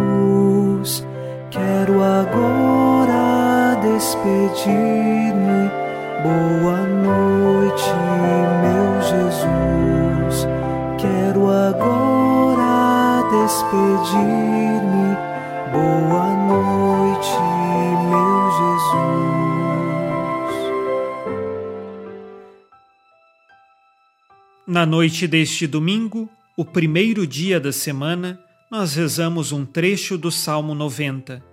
luz. Quero agora despedir-me. Boa noite, meu Jesus. Quero agora despedir-me. Boa noite, meu Jesus. Na noite deste domingo, o primeiro dia da semana, nós rezamos um trecho do Salmo 90.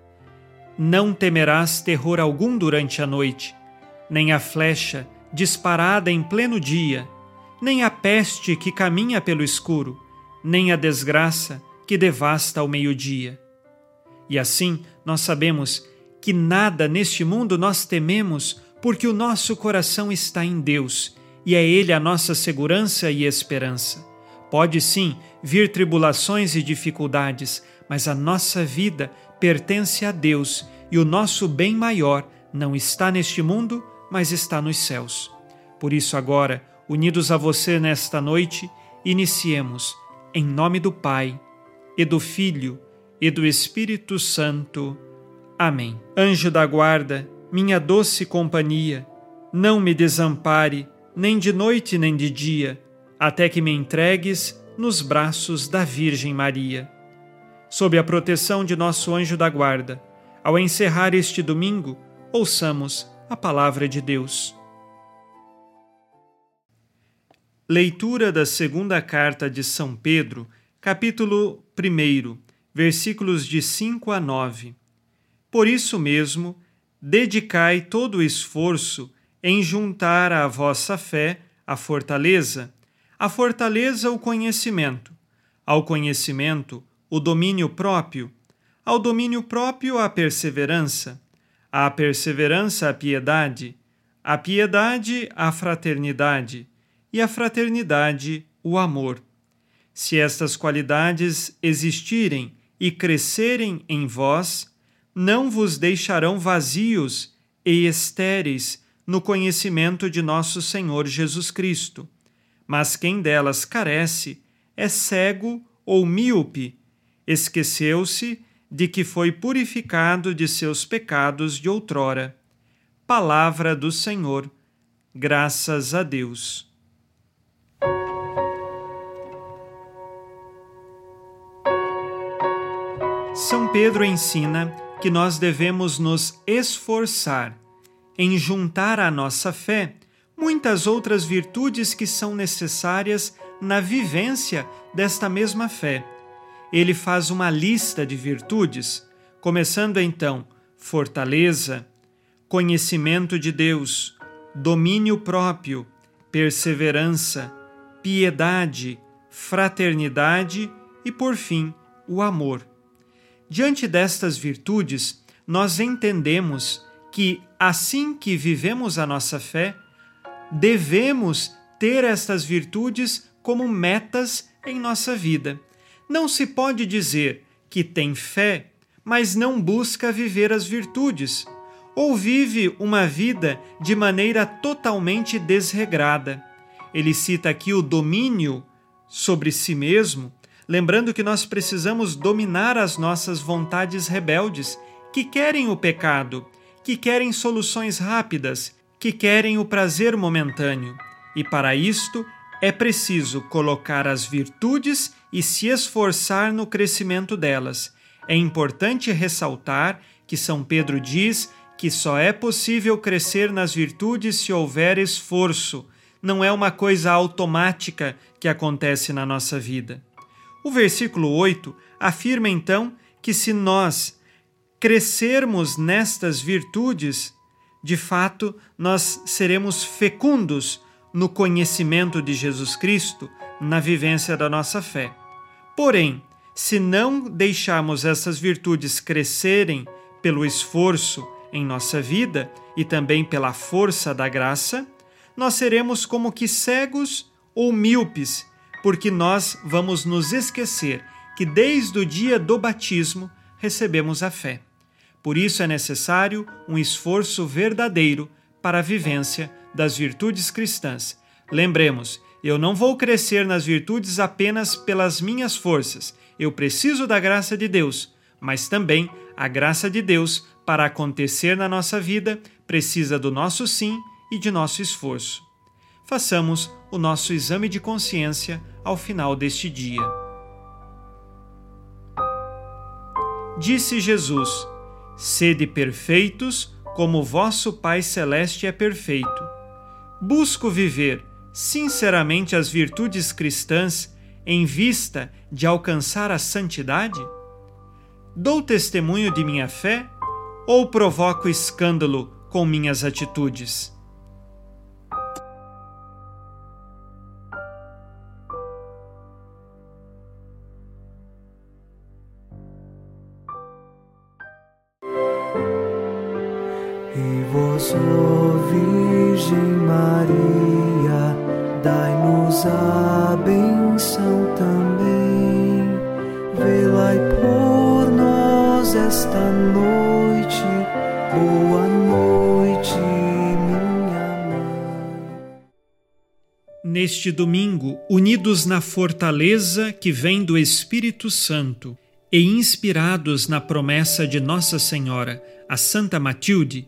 Não temerás terror algum durante a noite, nem a flecha disparada em pleno dia, nem a peste que caminha pelo escuro, nem a desgraça que devasta ao meio-dia. E assim nós sabemos que nada neste mundo nós tememos, porque o nosso coração está em Deus e é Ele a nossa segurança e esperança. Pode sim vir tribulações e dificuldades, mas a nossa vida pertence a Deus e o nosso bem maior não está neste mundo, mas está nos céus. Por isso, agora, unidos a você nesta noite, iniciemos, em nome do Pai, e do Filho, e do Espírito Santo. Amém. Anjo da guarda, minha doce companhia, não me desampare, nem de noite nem de dia até que me entregues nos braços da Virgem Maria. Sob a proteção de nosso anjo da guarda, ao encerrar este domingo, ouçamos a palavra de Deus. Leitura da segunda carta de São Pedro, capítulo 1, versículos de 5 a 9. Por isso mesmo, dedicai todo o esforço em juntar à vossa fé a fortaleza a fortaleza o conhecimento, ao conhecimento o domínio próprio, ao domínio próprio a perseverança, à perseverança a piedade, à piedade a fraternidade. E à fraternidade o amor. Se estas qualidades existirem e crescerem em vós, não vos deixarão vazios e estéreis no conhecimento de nosso Senhor Jesus Cristo mas quem delas carece é cego ou míope, esqueceu-se de que foi purificado de seus pecados de outrora. Palavra do Senhor, graças a Deus. São Pedro ensina que nós devemos nos esforçar em juntar à nossa fé muitas outras virtudes que são necessárias na vivência desta mesma fé. Ele faz uma lista de virtudes, começando então fortaleza, conhecimento de Deus, domínio próprio, perseverança, piedade, fraternidade e, por fim, o amor. Diante destas virtudes, nós entendemos que, assim que vivemos a nossa fé, devemos ter estas virtudes como metas em nossa vida. Não se pode dizer que tem fé, mas não busca viver as virtudes, ou vive uma vida de maneira totalmente desregrada. Ele cita aqui o domínio sobre si mesmo, lembrando que nós precisamos dominar as nossas vontades rebeldes, que querem o pecado, que querem soluções rápidas, que querem o prazer momentâneo, e para isto é preciso colocar as virtudes e se esforçar no crescimento delas. É importante ressaltar que São Pedro diz que só é possível crescer nas virtudes se houver esforço, não é uma coisa automática que acontece na nossa vida. O versículo 8 afirma então que se nós crescermos nestas virtudes, de fato, nós seremos fecundos no conhecimento de Jesus Cristo, na vivência da nossa fé. Porém, se não deixarmos essas virtudes crescerem pelo esforço em nossa vida e também pela força da graça, nós seremos como que cegos ou míopes, porque nós vamos nos esquecer que desde o dia do batismo recebemos a fé. Por isso é necessário um esforço verdadeiro para a vivência das virtudes cristãs. Lembremos Eu não vou crescer nas virtudes apenas pelas minhas forças. Eu preciso da graça de Deus, mas também a graça de Deus para acontecer na nossa vida precisa do nosso sim e de nosso esforço. Façamos o nosso exame de consciência ao final deste dia. Disse Jesus: Sede perfeitos, como vosso Pai Celeste é perfeito. Busco viver sinceramente as virtudes cristãs em vista de alcançar a santidade? Dou testemunho de minha fé ou provoco escândalo com minhas atitudes? Ó Virgem Maria, dai-nos a benção também. Por nós esta noite. Boa noite, minha mãe. Neste domingo, unidos na fortaleza que vem do Espírito Santo e inspirados na promessa de Nossa Senhora, a Santa Matilde,